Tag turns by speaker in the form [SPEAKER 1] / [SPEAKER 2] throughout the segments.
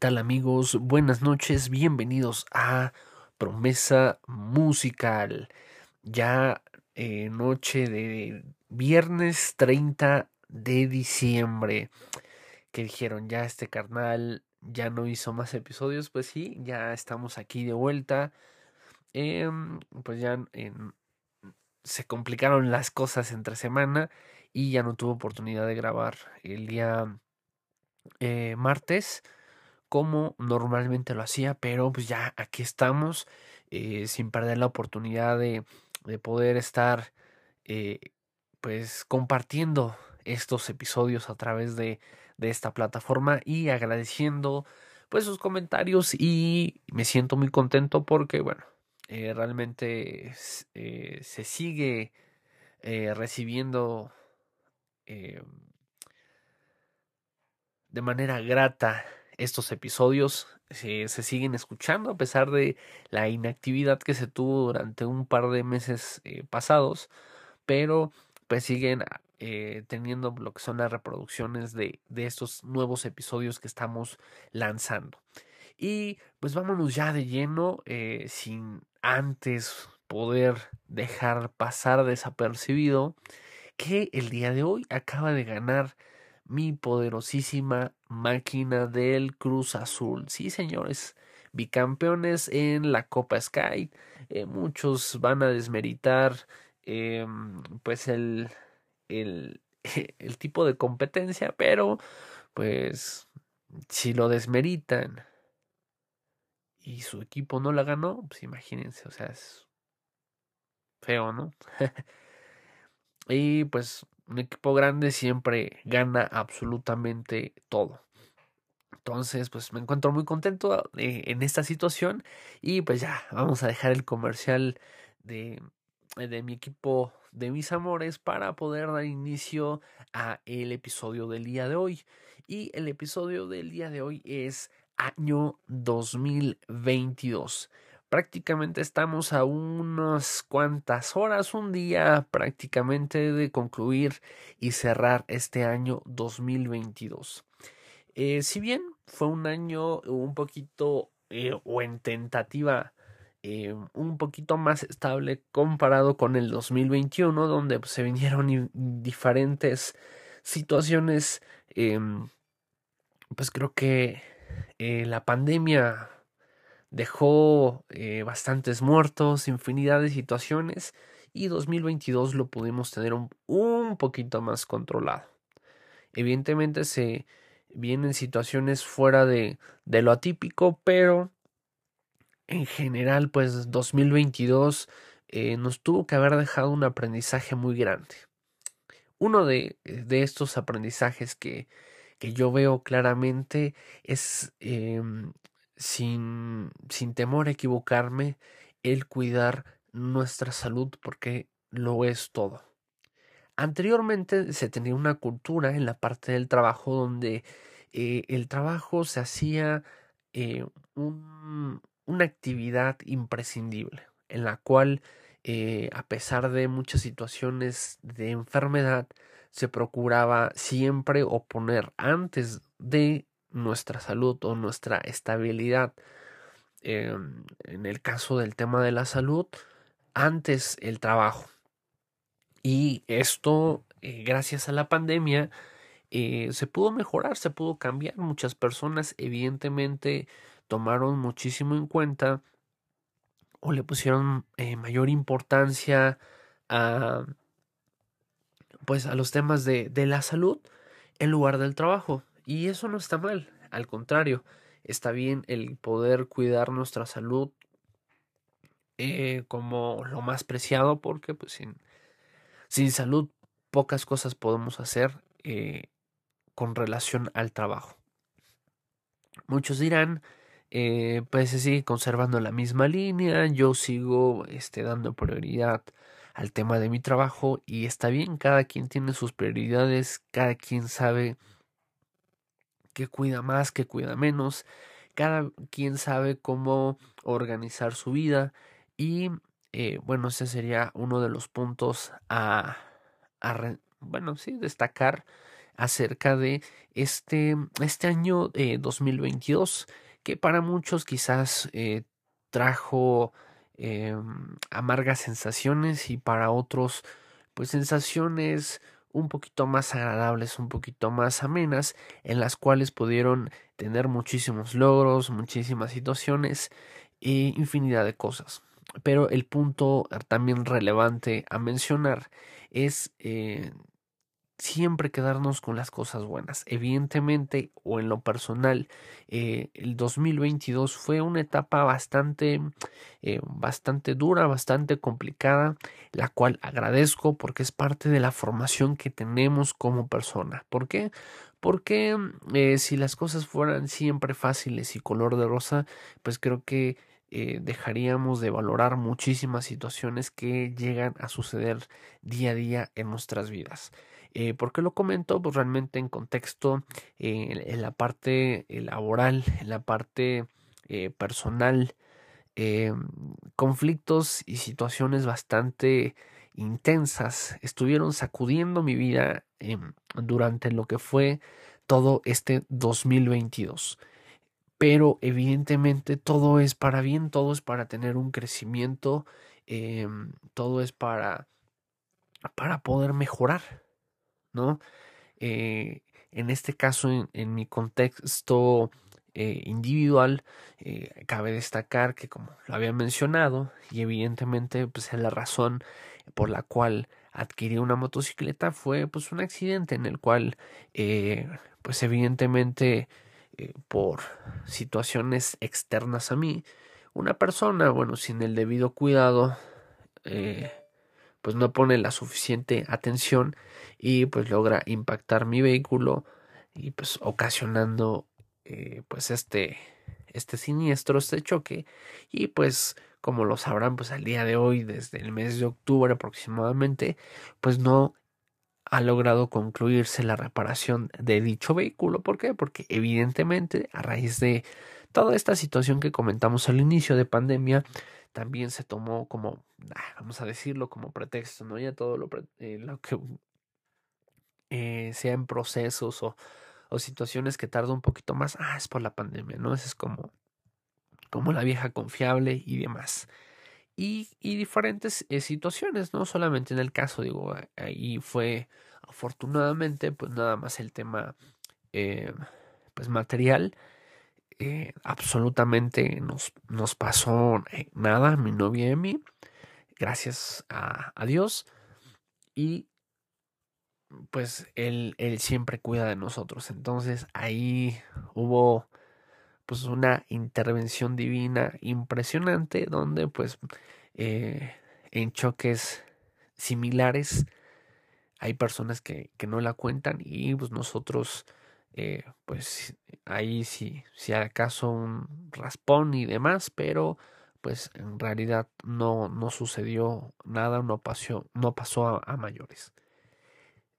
[SPEAKER 1] tal amigos? Buenas noches, bienvenidos a Promesa Musical. Ya eh, noche de viernes 30 de diciembre. Que dijeron, ya este carnal ya no hizo más episodios. Pues sí, ya estamos aquí de vuelta. Em, pues ya se complicaron las cosas entre semana y ya no tuve oportunidad de grabar el día eh, martes como normalmente lo hacía, pero pues ya aquí estamos eh, sin perder la oportunidad de, de poder estar eh, pues compartiendo estos episodios a través de, de, esta plataforma y agradeciendo pues sus comentarios y me siento muy contento porque bueno eh, realmente se sigue recibiendo de manera grata estos episodios se, se, siguen escuchando a pesar de la inactividad que se tuvo durante un par de meses eh, pasados, pero pues siguen eh, teniendo lo que son las reproducciones de, de estos nuevos episodios que estamos lanzando. Y pues vámonos ya de lleno, eh, sin antes poder dejar pasar desapercibido que el día de hoy acaba de ganar mi poderosísima máquina del Cruz Azul. Sí, señores, bicampeones en la Copa Sky. Eh, muchos van a desmeritar eh, pues el, el, el tipo de competencia, pero pues si lo desmeritan y su equipo no la ganó, pues imagínense, o sea, es feo, ¿no? y pues un equipo grande siempre gana absolutamente todo. Entonces, pues me encuentro muy contento eh, en esta situación y pues ya, vamos a dejar el comercial de, de mi equipo de mis amores para poder dar inicio a el episodio del día de hoy. Y el episodio del día de hoy es año 2022 prácticamente estamos a unas cuantas horas, un día prácticamente de concluir y cerrar este año 2022. Eh, si bien fue un año un poquito eh, o en tentativa eh, un poquito más estable comparado con el 2021 donde pues, se vinieron diferentes situaciones em, pues creo que la pandemia dejó eh, bastantes muertos, infinidad de situaciones y 2022 lo pudimos tener un, un poquito más controlado. Evidentemente se vienen situaciones fuera de, de lo atípico, pero en general pues 2022 eh, nos tuvo que haber dejado un aprendizaje muy grande. Uno de, de estos aprendizajes que, que yo veo claramente es em, sin, sin temor a equivocarme, el cuidar nuestra salud porque lo es todo. Anteriormente se tenía una cultura en la parte del trabajo donde eh, el trabajo se hacía eh, un, una actividad imprescindible, en la cual, eh, a pesar de muchas situaciones de enfermedad, se procuraba siempre oponer antes de nuestra salud o nuestra estabilidad. Em, en el caso del tema de la salud, antes el trabajo. Y esto, eh, gracias a la pandemia, eh, se pudo mejorar, se pudo cambiar. Muchas personas evidentemente tomaron muchísimo en cuenta o le pusieron eh, mayor importancia a pues a los temas de, de la salud en lugar del trabajo. Y eso no está mal, al contrario, está bien el poder cuidar nuestra salud eh, como lo más preciado porque pues sin, sin salud pocas cosas podemos hacer eh, con relación al trabajo. Muchos dirán, eh, pues sí, conservando la misma línea, yo sigo este, dando prioridad al tema de mi trabajo y está bien, cada quien tiene sus prioridades, cada quien sabe que cuida más, que cuida menos. Cada quien sabe cómo organizar su vida y eh, bueno, ese sería uno de los puntos a, a bueno, sí, destacar acerca de este, este año 2022 que para muchos quizás trajo em, amargas sensaciones y para otros pues sensaciones un poquito más agradables, un poquito más amenas, en las cuales pudieron tener muchísimos logros, muchísimas situaciones e infinidad de cosas. Pero el punto también relevante a mencionar es eh, siempre quedarnos con las cosas buenas. Evidentemente, o en lo personal, eh, el 2022 fue una etapa bastante, eh, bastante dura, bastante complicada, la cual agradezco porque es parte de la formación que tenemos como persona. ¿Por qué? Porque eh, si las cosas fueran siempre fáciles y color de rosa, pues creo que dejaríamos de valorar muchísimas situaciones que llegan a suceder día a día en nuestras vidas. Eh, ¿Por qué lo comento? Pues realmente en contexto, eh, en la parte eh, laboral, en la parte personal, conflictos y situaciones bastante intensas estuvieron sacudiendo mi vida durante lo que fue todo este 2022 pero evidentemente todo es para bien, todo es para tener un crecimiento, todo es para, para poder mejorar. ¿No? Eh, en este caso, en, mi contexto eh, individual, eh, cabe destacar que como lo había mencionado, y evidentemente pues la razón por la cual adquirí una motocicleta fue pues un accidente en el cual pues evidentemente por situaciones externas a mí, una persona, bueno, sin el debido cuidado, pues no pone la suficiente atención y pues logra impactar mi vehículo y pues ocasionando eh, pues este este siniestro este choque y pues como lo sabrán pues al día de hoy desde el mes de octubre aproximadamente pues no ha logrado concluirse la reparación de dicho vehículo ¿por qué? porque evidentemente a raíz de toda esta situación que comentamos al inicio de pandemia también se tomó como, ah, vamos a decirlo, como pretexto, ¿no? Ya todo lo, eh, lo que eh, sea en procesos o, o, situaciones que tarda un poquito más, ah, es por la pandemia, ¿no? Esa es como, como la vieja confiable y demás. Y, y diferentes eh, situaciones, no solamente en el caso, digo, ahí fue afortunadamente, pues nada más el tema, pues material, eh, absolutamente nos, nos pasó eh, nada, mi novia y mí, gracias a, Dios. Y pues él, él siempre cuida de nosotros. Entonces ahí hubo pues una intervención divina impresionante donde pues eh, en choques similares hay personas que, que, no la cuentan y pues nosotros eh, pues ahí sí, si acaso un raspón y demás, pero pues en realidad no, no sucedió nada, no pasó, no pasó a, mayores.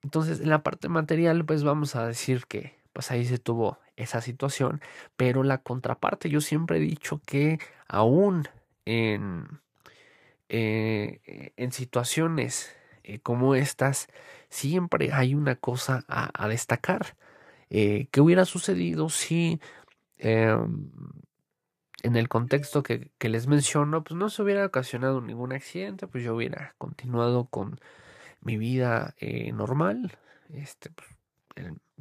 [SPEAKER 1] Entonces, en la parte material, pues vamos a decir que pues ahí se tuvo esa situación, pero la contraparte, yo siempre he dicho que aún en, eh, en situaciones eh, como estas, siempre hay una cosa a destacar eh, ¿Qué hubiera sucedido si em, en el contexto que, les menciono, pues no se hubiera ocasionado ningún accidente, pues yo hubiera continuado con mi vida eh, normal, este, pues,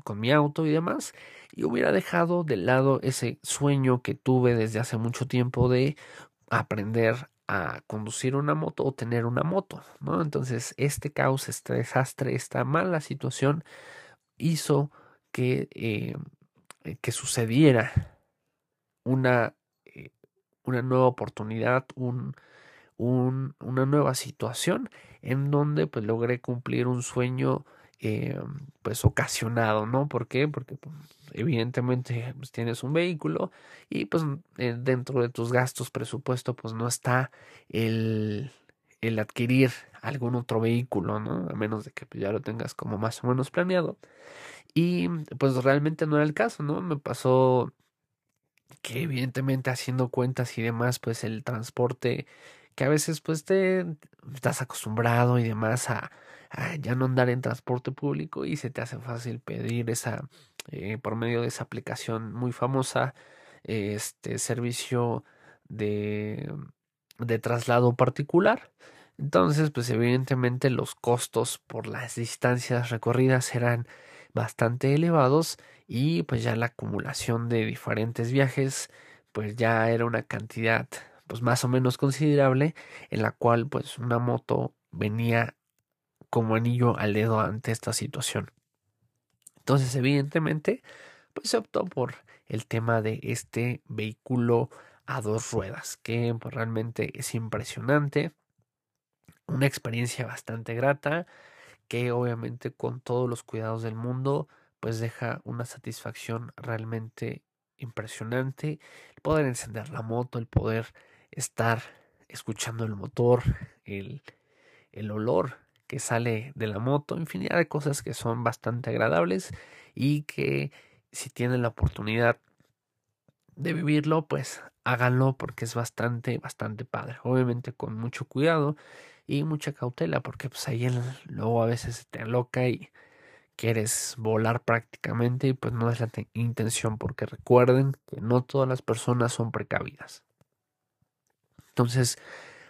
[SPEAKER 1] con mi auto y demás, y hubiera dejado de lado ese sueño que tuve desde hace mucho tiempo de aprender a conducir una moto o tener una moto, ¿no? Entonces, este caos, este desastre, esta mala situación hizo que, eh, eh, que sucediera una, eh, una nueva oportunidad, un, un, una nueva situación en donde pues logré cumplir un sueño pues ocasionado, ¿no? ¿Por qué? Porque pues, evidentemente pues, tienes un vehículo y pues dentro de tus gastos presupuesto pues no está el, el adquirir algún otro vehículo, ¿no? A menos de que pues, ya lo tengas como más o menos planeado. Y pues realmente no era el caso, ¿no? Me pasó que evidentemente haciendo cuentas y demás, pues el transporte que a veces pues te estás acostumbrado y demás a, ya no andar en transporte público y se te hace fácil pedir esa eh, por medio de esa aplicación muy famosa este servicio de, de traslado particular. Entonces, pues evidentemente los costos por las distancias recorridas serán bastante elevados y pues ya la acumulación de diferentes viajes pues ya era una cantidad pues más o menos considerable en la cual pues una moto venía como anillo al dedo ante esta situación. Entonces, evidentemente, pues se optó por el tema de este vehículo a dos ruedas, que pues, realmente es impresionante, una experiencia bastante grata, que obviamente con todos los cuidados del mundo, pues deja una satisfacción realmente impresionante, el poder encender la moto, el poder estar escuchando el motor, el, el olor que sale de la moto, infinidad de cosas que son bastante agradables y que si tienen la oportunidad de vivirlo, pues háganlo porque es bastante, bastante padre. Obviamente con mucho cuidado y mucha cautela porque pues ahí luego a veces se te aloca y quieres volar prácticamente y pues no es la intención porque recuerden que no todas las personas son precavidas. Entonces,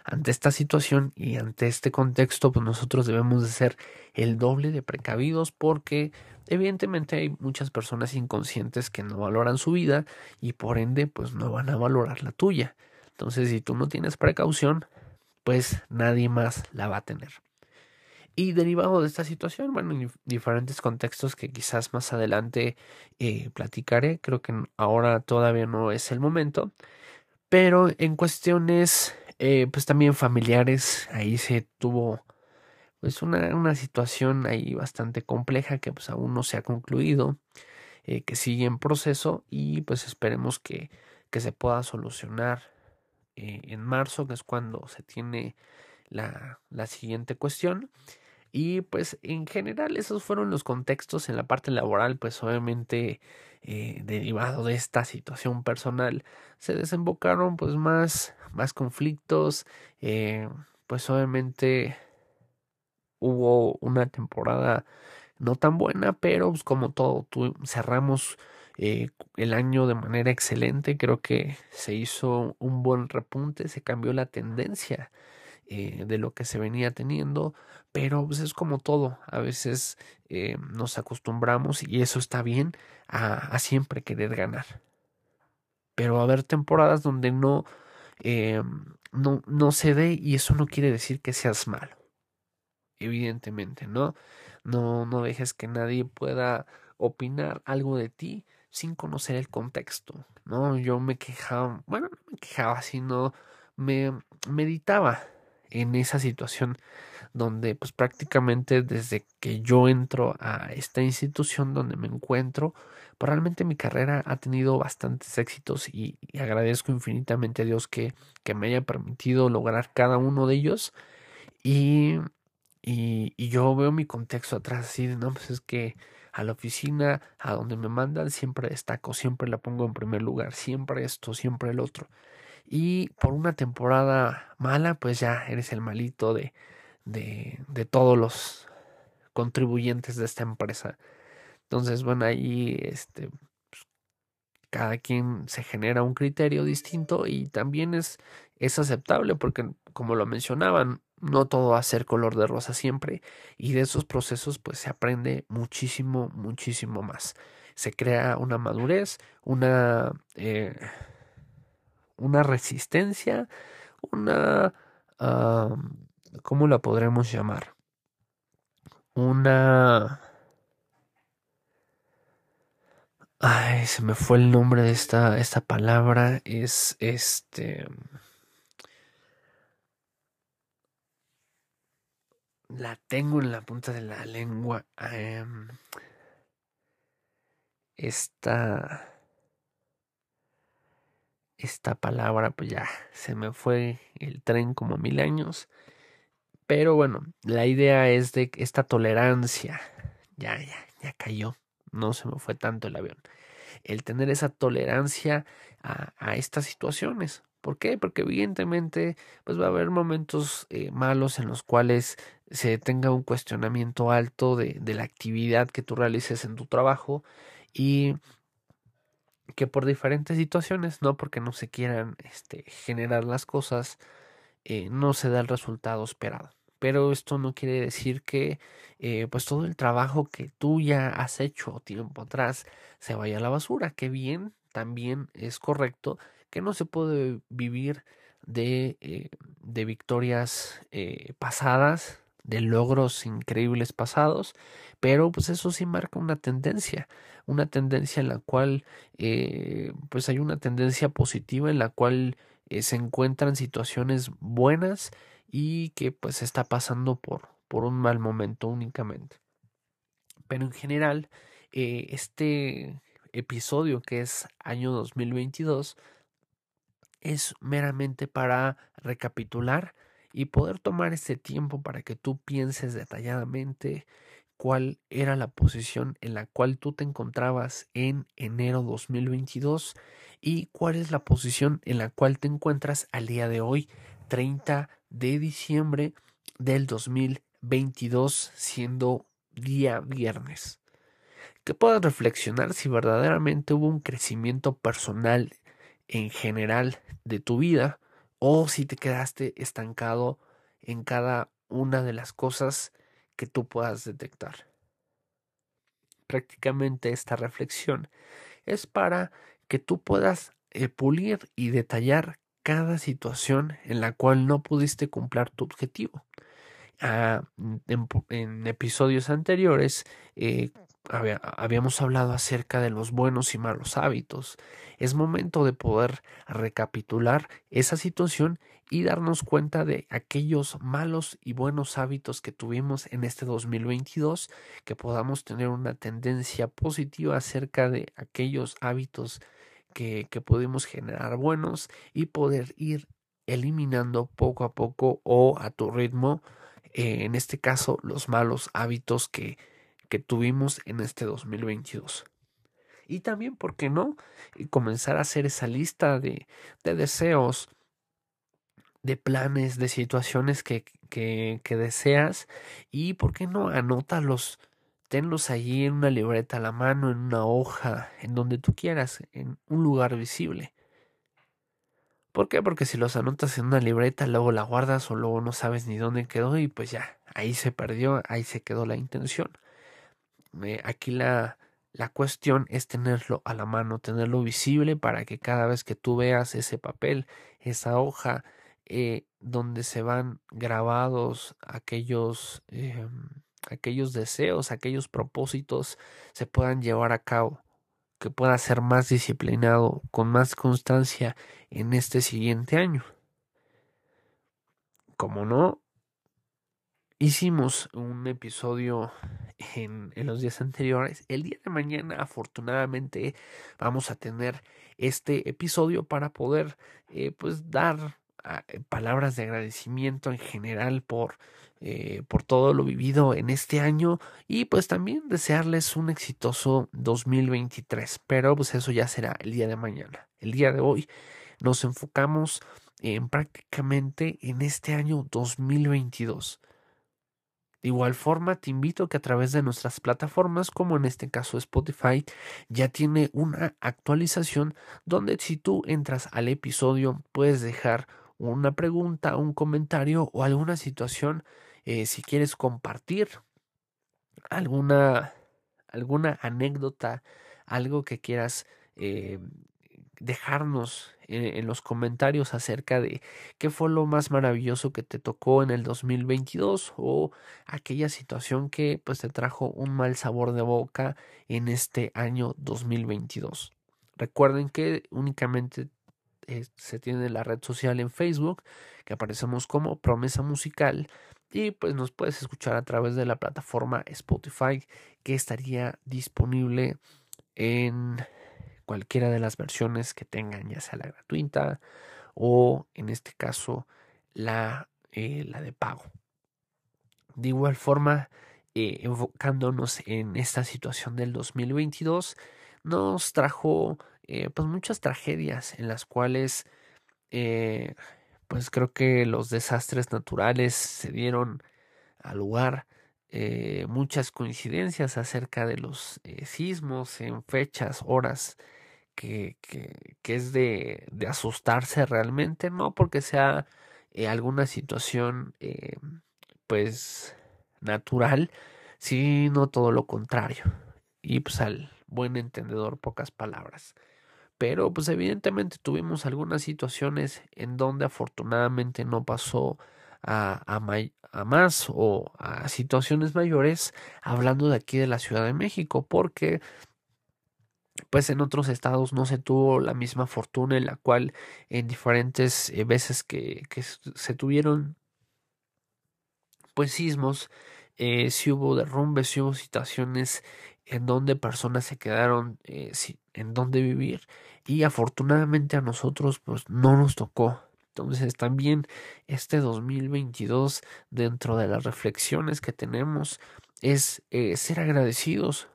[SPEAKER 1] ante esta situación y ante este contexto, pues nosotros debemos de ser el doble de precavidos porque evidentemente hay muchas personas inconscientes que no valoran su vida y por ende pues no van a valorar la tuya. Entonces, si tú no tienes precaución, pues nadie más la va a tener. Y derivado de esta situación, bueno, en diferentes contextos que quizás más adelante eh, platicaré, creo que ahora todavía no es el momento, pero en cuestiones eh, pues también familiares, ahí se tuvo pues una, una, situación ahí bastante compleja que pues aún no se ha concluido, eh, que sigue en proceso y pues esperemos que, que se pueda solucionar eh, en marzo, que es cuando se tiene la, la siguiente cuestión. Y pues en general esos fueron los contextos en la parte laboral, pues obviamente eh, derivado de esta situación personal se desembocaron pues más, más conflictos, eh, pues obviamente hubo una temporada no tan buena, pero pues como todo, cerramos eh, el año de manera excelente, creo que se hizo un buen repunte, se cambió la tendencia de lo que se venía teniendo, pero pues, es como todo, a veces nos acostumbramos y eso está bien, a, siempre querer ganar. Pero va a haber temporadas donde no, eh, no, no se dé y eso no quiere decir que seas malo. Evidentemente, ¿no? No, no dejes que nadie pueda opinar algo de ti sin conocer el contexto, ¿no? Yo me quejaba, bueno, no me quejaba, sino me meditaba en esa situación donde pues prácticamente desde que yo entro a esta institución donde me encuentro, pues realmente mi carrera ha tenido bastantes éxitos y, agradezco infinitamente a Dios que, que, me haya permitido lograr cada uno de ellos y, y, y yo veo mi contexto atrás así de, no, pues es que a la oficina, a donde me mandan, siempre destaco, siempre la pongo en primer lugar, siempre esto, siempre el otro. Y por una temporada mala, pues ya eres el malito de, de, de todos los contribuyentes de esta empresa. Entonces, bueno, ahí este, pues, cada quien se genera un criterio distinto y también es, es aceptable porque, como lo mencionaban, no todo va a ser color de rosa siempre y de esos procesos pues se aprende muchísimo, muchísimo más. Se crea una madurez, una, eh, una resistencia, una... ¿Cómo la podremos llamar? Una... Ay, se me fue el nombre de esta, esta palabra. Es este... La tengo en la punta de la lengua. Em, esta... Esta palabra, pues ya, se me fue el tren como mil años. Pero bueno, la idea es de esta tolerancia. Ya, ya, ya cayó. No se me fue tanto el avión. El tener esa tolerancia a, estas situaciones. ¿Por qué? Porque evidentemente pues va a haber momentos eh, malos en los cuales se tenga un cuestionamiento alto de, de la actividad que tú realices en tu trabajo y que por diferentes situaciones, no porque no se quieran este, generar las cosas, eh, no se da el resultado esperado. Pero esto no quiere decir que eh, pues todo el trabajo que tú ya has hecho tiempo atrás se vaya a la basura. Que bien, también es correcto que no se puede vivir de, eh, de victorias pasadas, de logros increíbles pasados, pero pues eso sí marca una tendencia, una tendencia en la cual eh, pues hay una tendencia positiva en la cual eh, se encuentran situaciones buenas y que pues está pasando por, por un mal momento únicamente. Pero en general, eh, este episodio que es año 2022 es meramente para recapitular y poder tomar este tiempo para que tú pienses detalladamente cuál era la posición en la cual tú te encontrabas en enero 2022 y cuál es la posición en la cual te encuentras al día de hoy, 30 de diciembre del 2022, siendo día viernes. Que puedas reflexionar si verdaderamente hubo un crecimiento personal en general de tu vida o si te quedaste estancado en cada una de las cosas que tú puedas detectar. Prácticamente esta reflexión es para que tú puedas eh, pulir y detallar cada situación en la cual no pudiste cumplir tu objetivo. Ah, en, episodios anteriores eh, habíamos hablado acerca de los buenos y malos hábitos. Es momento de poder recapitular esa situación y darnos cuenta de aquellos malos y buenos hábitos que tuvimos en este 2022, que podamos tener una tendencia positiva acerca de aquellos hábitos que, que pudimos generar buenos y poder ir eliminando poco a poco o a tu ritmo, eh, en este caso, los malos hábitos que, que tuvimos en este 2022. Y también, ¿por qué no? Comenzar a hacer esa lista de, de deseos, de planes, de situaciones que, que, que, deseas y, ¿por qué no? Anótalos, tenlos allí en una libreta a la mano, en una hoja, en donde tú quieras, en un lugar visible. ¿Por qué? Porque si los anotas en una libreta, luego la guardas o luego no sabes ni dónde quedó y pues ya, ahí se perdió, ahí se quedó la intención aquí la, la cuestión es tenerlo a la mano, tenerlo visible para que cada vez que tú veas ese papel, esa hoja, eh, donde se van grabados aquellos, eh, aquellos deseos, aquellos propósitos, se puedan llevar a cabo, que pueda ser más disciplinado, con más constancia en este siguiente año. Como no, hicimos un episodio en, los días anteriores. El día de mañana, afortunadamente, vamos a tener este episodio para poder, eh, pues, dar ah, palabras de agradecimiento en general por, eh, por todo lo vivido en este año y pues también desearles un exitoso 2023. Pero pues eso ya será el día de mañana. El día de hoy nos enfocamos en prácticamente en este año 2022 de igual forma, te invito a que a través de nuestras plataformas, como en este caso Spotify, ya tiene una actualización donde si tú entras al episodio puedes dejar una pregunta, un comentario o alguna situación eh, si quieres compartir alguna, alguna anécdota, algo que quieras eh, dejarnos en, los comentarios acerca de qué fue lo más maravilloso que te tocó en el 2022 o aquella situación que pues te trajo un mal sabor de boca en este año 2022. Recuerden que únicamente eh, se tiene la red social en Facebook, que aparecemos como Promesa Musical y pues nos puedes escuchar a través de la plataforma Spotify que estaría disponible en cualquiera de las versiones que tengan, ya sea la gratuita o en este caso la, eh, la de pago. De igual forma, eh, enfocándonos en esta situación del 2022, nos trajo eh, pues muchas tragedias en las cuales pues creo que los desastres naturales se dieron al lugar muchas coincidencias acerca de los sismos en fechas, horas que, que, es de, de, asustarse realmente, no porque sea eh, alguna situación eh, pues natural, sino todo lo contrario. Y pues al buen entendedor, pocas palabras. Pero pues evidentemente tuvimos algunas situaciones en donde afortunadamente no pasó a, a, más o a situaciones mayores hablando de aquí de la Ciudad de México porque pues en otros estados no se tuvo la misma fortuna en la cual en diferentes eh, veces que, que, se tuvieron pues sismos eh, si hubo derrumbes si hubo situaciones en donde personas se quedaron eh, en donde vivir y afortunadamente a nosotros pues no nos tocó. Entonces también este 2022 dentro de las reflexiones que tenemos es ser agradecidos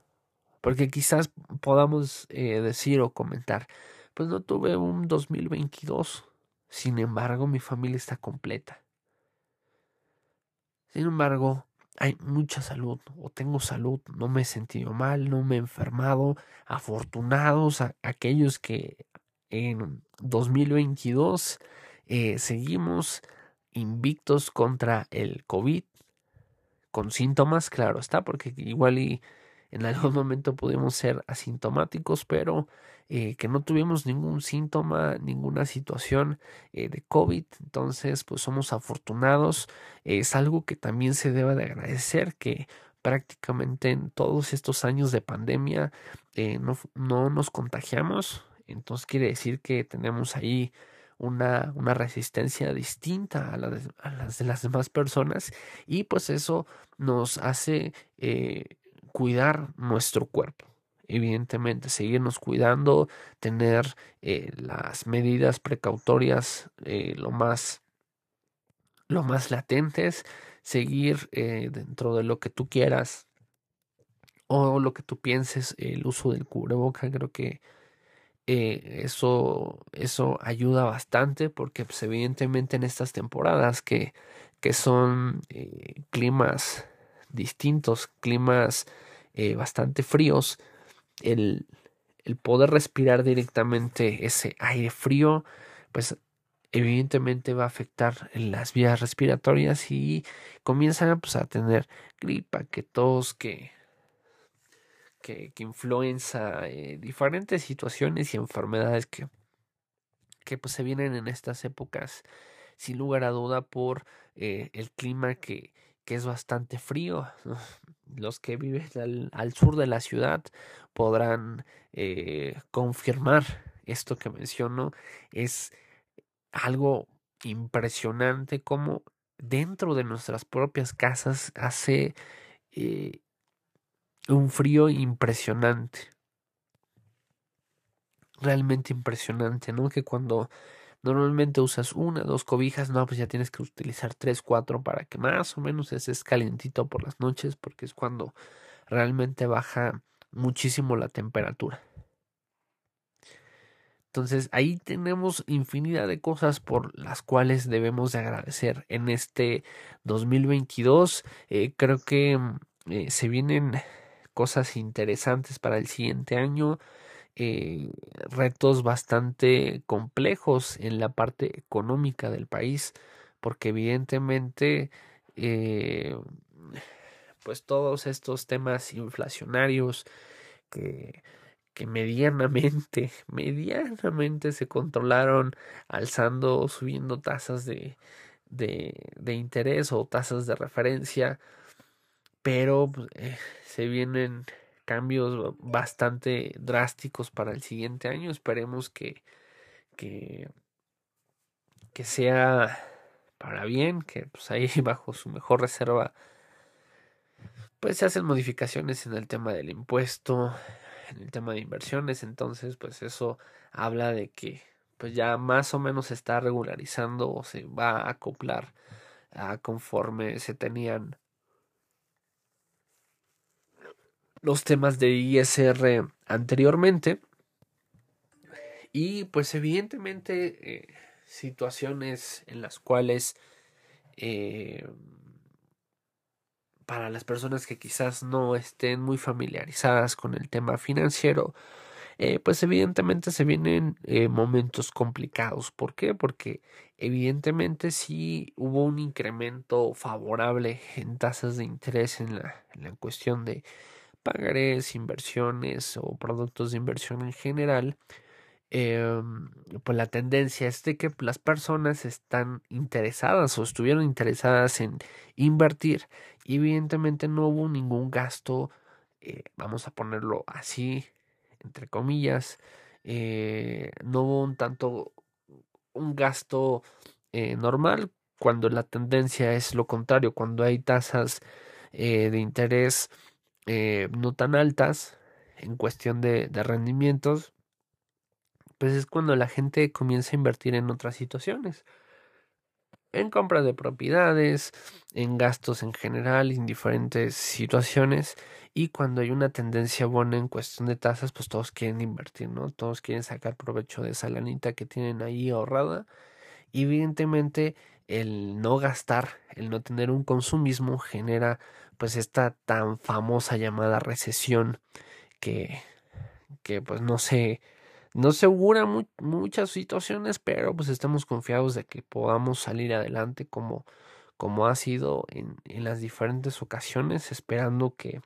[SPEAKER 1] porque quizás podamos eh, decir o comentar pues no tuve un 2022 sin embargo mi familia está completa. Sin embargo hay mucha salud o tengo salud, no me he sentido mal, no me he enfermado, afortunados aquellos que en 2022 eh, seguimos invictos contra el COVID, con síntomas, claro está, porque igual y en algún momento pudimos ser asintomáticos, pero eh, que no tuvimos ningún síntoma, ninguna situación eh, de COVID. Entonces, pues somos afortunados. Es algo que también se debe de agradecer que prácticamente en todos estos años de pandemia eh, no, no nos contagiamos. Entonces quiere decir que tenemos ahí una, una resistencia distinta a, la a, las de las demás personas y pues eso nos hace cuidar nuestro cuerpo. Evidentemente, seguirnos cuidando, tener eh, las medidas precautorias eh, lo más lo más latentes, seguir eh, dentro de lo que tú quieras o lo que tú pienses, el uso del cubreboca, creo que eso, eso ayuda bastante porque pues, evidentemente en estas temporadas que, que son climas distintos, climas eh, bastante fríos, el, el poder respirar directamente ese aire frío, pues evidentemente va a afectar las vías respiratorias y comienzan pues, a tener gripa, que tos, que que, que influenza, eh, diferentes situaciones y enfermedades que, que pues se vienen en estas épocas, sin lugar a duda, por eh, el clima que, que es bastante frío. Los que viven al, sur de la ciudad podrán eh, confirmar esto que menciono. Es algo impresionante como dentro de nuestras propias casas hace eh, un frío impresionante. Realmente impresionante, ¿no? Que cuando normalmente usas una, dos cobijas, no, pues ya tienes que utilizar tres, cuatro para que más o menos estés calientito por las noches, porque es cuando realmente baja muchísimo la temperatura. Entonces ahí tenemos infinidad de cosas por las cuales debemos de agradecer en este 2022. Eh, creo que eh, se vienen cosas interesantes para el siguiente año, eh, retos bastante complejos en la parte económica del país, porque evidentemente eh, pues todos estos temas inflacionarios que, que medianamente, medianamente se controlaron alzando o subiendo tasas de, de, de interés o tasas de referencia, pero eh, se vienen cambios bastante drásticos para el siguiente año. Esperemos que, que, que sea para bien, que pues ahí bajo su mejor reserva pues se hacen modificaciones en el tema del impuesto, en el tema de inversiones, entonces pues eso habla de que pues ya más o menos se está regularizando o se va a acoplar a conforme se tenían los temas de ISR anteriormente. Y pues evidentemente eh, situaciones en las cuales eh, para las personas que quizás no estén muy familiarizadas con el tema financiero, eh, pues evidentemente se vienen momentos complicados. ¿Por qué? Porque evidentemente sí hubo un incremento favorable en tasas de interés en la, en la cuestión de pagarés, inversiones o productos de inversión en general. Eh, pues la tendencia es de que las personas están interesadas o estuvieron interesadas en invertir y evidentemente no hubo ningún gasto, eh, vamos a ponerlo así, entre comillas, eh, no hubo un tanto un gasto eh, normal cuando la tendencia es lo contrario, cuando hay tasas de interés no tan altas en cuestión de, de rendimientos, pues es cuando la gente comienza a invertir en otras situaciones en compra de propiedades, en gastos en general, en diferentes situaciones. Y cuando hay una tendencia buena en cuestión de tasas, pues todos quieren invertir, ¿no? Todos quieren sacar provecho de esa lanita que tienen ahí ahorrada. Y evidentemente el no gastar, el no tener un consumismo genera pues esta tan famosa llamada recesión que, que pues no sé no se augura muchas situaciones, pero pues estamos confiados de que podamos salir adelante como, como ha sido en, en las diferentes ocasiones, esperando que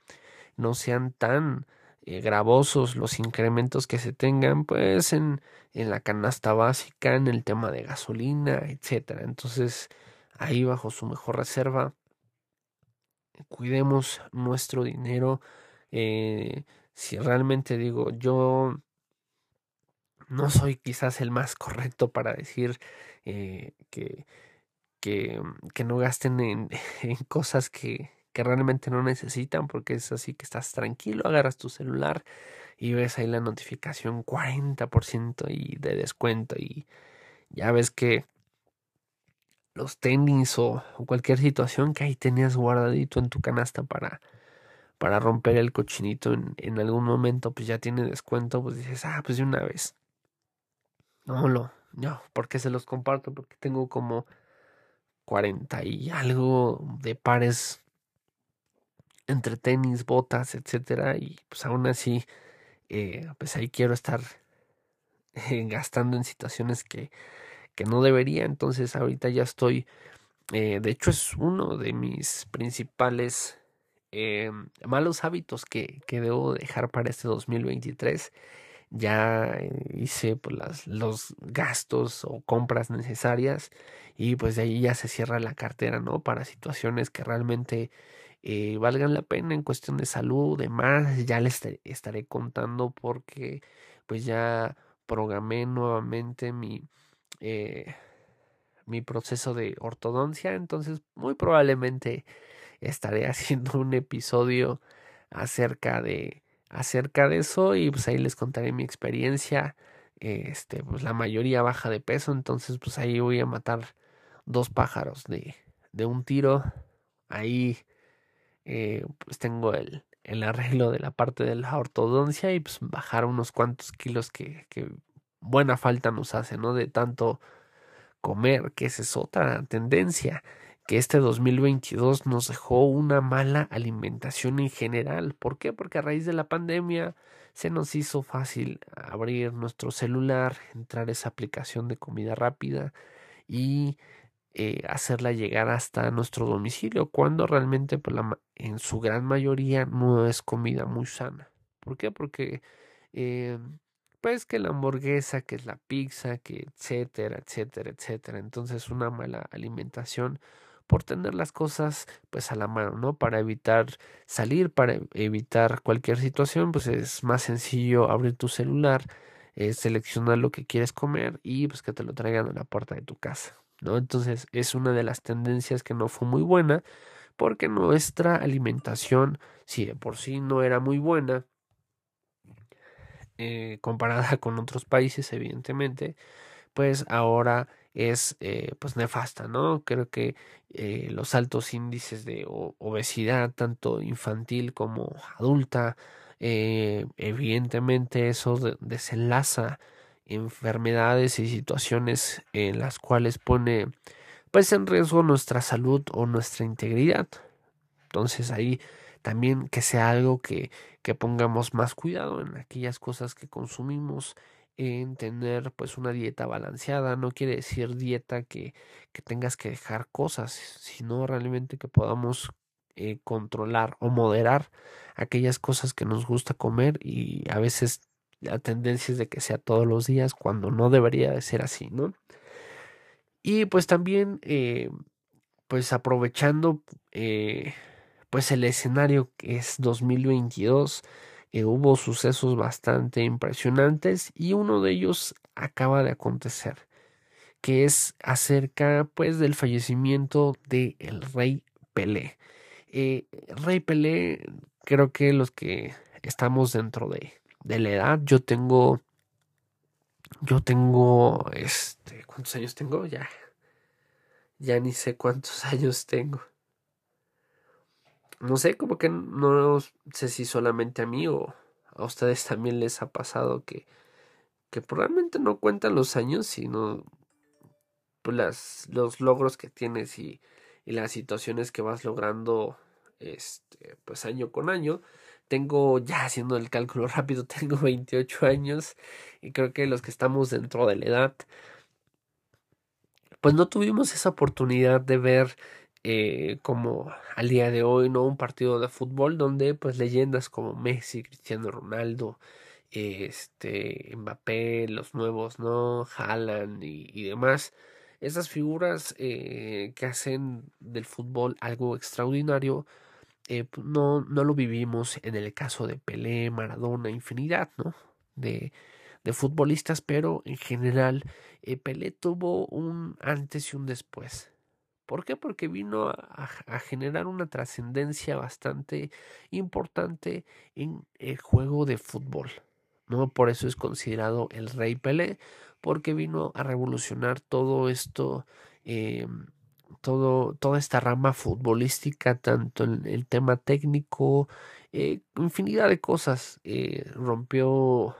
[SPEAKER 1] no sean tan eh, gravosos los incrementos que se tengan pues en, en la canasta básica, en el tema de gasolina, etcétera. Entonces, ahí bajo su mejor reserva, cuidemos nuestro dinero. Eh, si realmente digo, yo no soy quizás el más correcto para decir eh, que, que, que, no gasten en, en cosas que, que, realmente no necesitan, porque es así que estás tranquilo, agarras tu celular y ves ahí la notificación 40% y de descuento y ya ves que los tenis o, cualquier situación que ahí tenías guardadito en tu canasta para, para romper el cochinito en, en algún momento, pues ya tiene descuento, pues dices, ah, pues de una vez. No, lo, no, porque se los comparto, porque tengo como 40 y algo de pares entre tenis, botas, etcétera, y pues aún así, eh, pues ahí quiero estar eh, gastando en situaciones que, que no debería, entonces ahorita ya estoy, eh, de hecho es uno de mis principales malos hábitos que, que debo dejar para este 2023 ya eh, hice pues, las, los gastos o compras necesarias y pues de ahí ya se cierra la cartera, ¿no? Para situaciones que realmente eh, valgan la pena en cuestión de salud, demás, ya les estaré contando porque pues ya programé nuevamente mi, eh, mi proceso de ortodoncia, entonces muy probablemente estaré haciendo un episodio acerca de acerca de eso y pues ahí les contaré mi experiencia. Este, pues la mayoría baja de peso, entonces pues ahí voy a matar dos pájaros de, de un tiro. Ahí eh, pues tengo el, el arreglo de la parte de la ortodoncia y pues bajar unos cuantos kilos que, que buena falta nos hace, ¿no? De tanto comer, que esa es otra tendencia que este 2022 nos dejó una mala alimentación en general. ¿Por qué? Porque a raíz de la pandemia se nos hizo fácil abrir nuestro celular, entrar esa aplicación de comida rápida y eh, hacerla llegar hasta nuestro domicilio, cuando realmente pues, en su gran mayoría no es comida muy sana. ¿Por qué? Porque eh, pues que la hamburguesa, que es la pizza, que etcétera, etcétera, etcétera. Entonces una mala alimentación por tener las cosas pues a la mano, ¿no? Para evitar salir, para evitar cualquier situación, pues es más sencillo abrir tu celular, eh, seleccionar lo que quieres comer y pues que te lo traigan a la puerta de tu casa, ¿no? Entonces es una de las tendencias que no fue muy buena porque nuestra alimentación, si de por sí no era muy buena, eh, comparada con otros países, evidentemente, pues ahora es eh, pues nefasta, ¿no? Creo que eh, los altos índices de obesidad, tanto infantil como adulta, evidentemente eso desenlaza enfermedades y situaciones en las cuales pone pues en riesgo nuestra salud o nuestra integridad. Entonces ahí también que sea algo que, que pongamos más cuidado en aquellas cosas que consumimos, en tener pues una dieta balanceada. No quiere decir dieta que, que tengas que dejar cosas, sino realmente que podamos eh, controlar o moderar aquellas cosas que nos gusta comer y a veces la tendencia es de que sea todos los días cuando no debería de ser así, ¿no? Y pues también, eh, pues aprovechando eh, pues el escenario que es 2022, eh, hubo sucesos bastante impresionantes y uno de ellos acaba de acontecer, que es acerca pues del fallecimiento de el rey Pelé. rey Pelé, creo que los que estamos dentro de, de la edad, yo tengo yo tengo, este, ¿cuántos años tengo? Ya, ya ni sé cuántos años tengo. No sé, como que no sé si solamente a mí o a ustedes también les ha pasado que, que probablemente no cuentan los años, sino pues, las, los logros que tienes y, y las situaciones que vas logrando este, pues año con año. Tengo, ya haciendo el cálculo rápido, tengo 28 años y creo que los que estamos dentro de la edad, pues no tuvimos esa oportunidad de ver eh, como al día de hoy, ¿no? Un partido de fútbol donde pues leyendas como Messi, Cristiano Ronaldo, este, Mbappé, los nuevos, ¿no? Haaland y, demás. Esas figuras eh, que hacen del fútbol algo extraordinario, eh, pues, no, no lo vivimos en el caso de Pelé, Maradona, infinidad, ¿no? De, de futbolistas, pero en general eh, Pelé tuvo un antes y un después. ¿Por qué? Porque vino a, generar una trascendencia bastante importante en el juego de fútbol. ¿no? Por eso es considerado el rey Pelé, porque vino a revolucionar todo esto eh, todo, toda esta rama futbolística, tanto en el tema técnico, eh, infinidad de cosas. Eh, rompió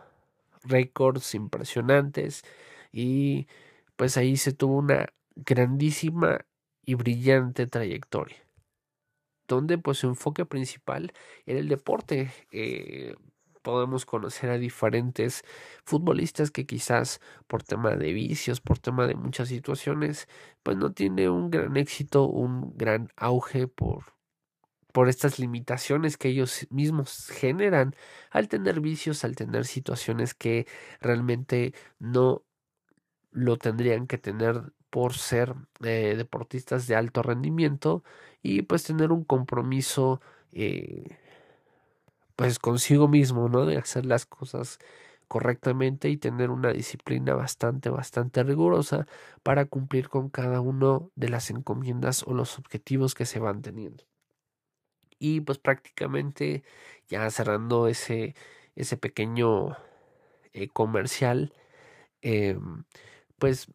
[SPEAKER 1] récords impresionantes y pues ahí se tuvo una grandísima y brillante trayectoria donde pues su enfoque principal era el deporte. Eh, podemos conocer a diferentes futbolistas que quizás por tema de vicios, por tema de muchas situaciones, pues no tiene un gran éxito, un gran auge por por estas limitaciones que ellos mismos generan al tener vicios, al tener situaciones que realmente no lo tendrían que tener por ser eh, deportistas de alto rendimiento y pues tener un compromiso eh, pues consigo mismo, ¿no? De hacer las cosas correctamente y tener una disciplina bastante, bastante rigurosa para cumplir con cada uno de las encomiendas o los objetivos que se van teniendo. Y pues prácticamente ya cerrando ese, ese pequeño eh, comercial, em, pues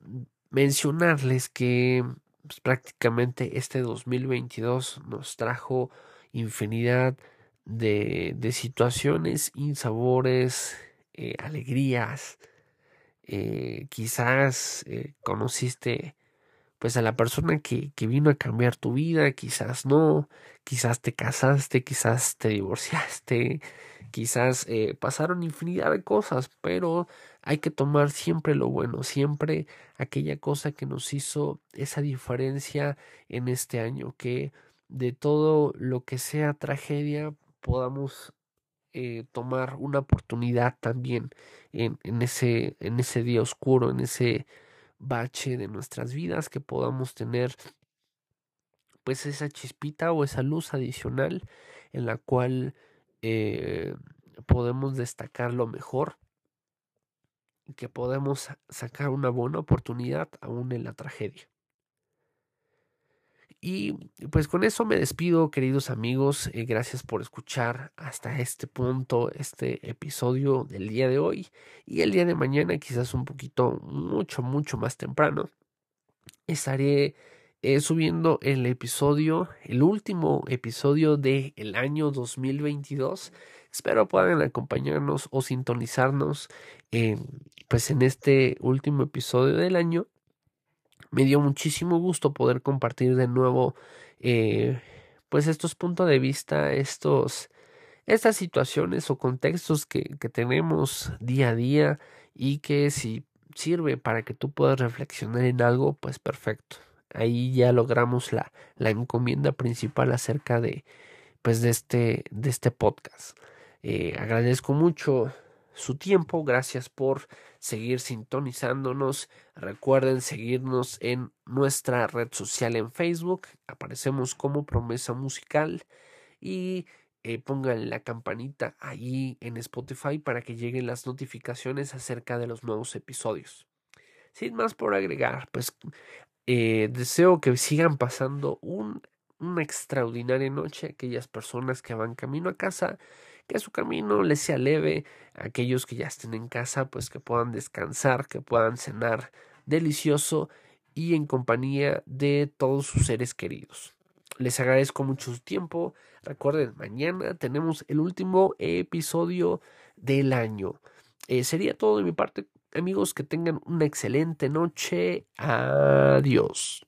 [SPEAKER 1] mencionarles que pues, prácticamente este 2022 nos trajo infinidad de, situaciones, insabores, eh, alegrías. Eh, quizás eh, conociste pues a la persona que, que, vino a cambiar tu vida, quizás no, quizás te casaste, quizás te divorciaste, quizás pasaron infinidad de cosas, pero hay que tomar siempre lo bueno, siempre aquella cosa que nos hizo esa diferencia en este año, que de todo lo que sea tragedia podamos eh, tomar una oportunidad también en, ese, en ese día oscuro, en ese bache de nuestras vidas, que podamos tener pues esa chispita o esa luz adicional en la cual eh, podemos destacar lo mejor que podemos sacar una buena oportunidad aún en la tragedia. Y pues con eso me despido, queridos amigos. Eh, gracias por escuchar hasta este punto este episodio del día de hoy. Y el día de mañana, quizás un poquito, mucho, mucho más temprano, estaré eh, subiendo el episodio, el último episodio del el año 2022. Espero puedan acompañarnos o sintonizarnos pues en este último episodio del año me dio muchísimo gusto poder compartir de nuevo eh, pues estos puntos de vista, estos, estas situaciones o contextos que, que tenemos día a día y que si sirve para que tú puedas reflexionar en algo, pues perfecto. Ahí ya logramos la, la encomienda principal acerca de, pues de este, de este podcast. Eh, agradezco mucho su tiempo, gracias por seguir sintonizándonos. Recuerden seguirnos en nuestra red social en Facebook, aparecemos como promesa musical y eh, pongan la campanita ahí en Spotify para que lleguen las notificaciones acerca de los nuevos episodios. Sin más por agregar, pues eh, deseo que sigan pasando un, una extraordinaria noche aquellas personas que van camino a casa que su camino les sea leve, aquellos que ya estén en casa, pues que puedan descansar, que puedan cenar delicioso y en compañía de todos sus seres queridos. Les agradezco mucho su tiempo. Recuerden, mañana tenemos el último episodio del año. Eh, sería todo de mi parte, amigos. Que tengan una excelente noche. Adiós.